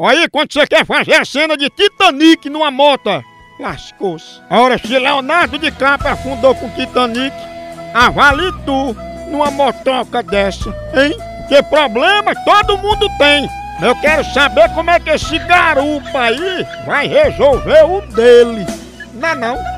Aí, quando você quer fazer a cena de Titanic numa moto, lascou-se. Ora, se Leonardo DiCaprio afundou com Titanic, avali tu numa motoca dessa, hein? Que problema todo mundo tem. Eu quero saber como é que esse garupa aí vai resolver o dele. Não é não?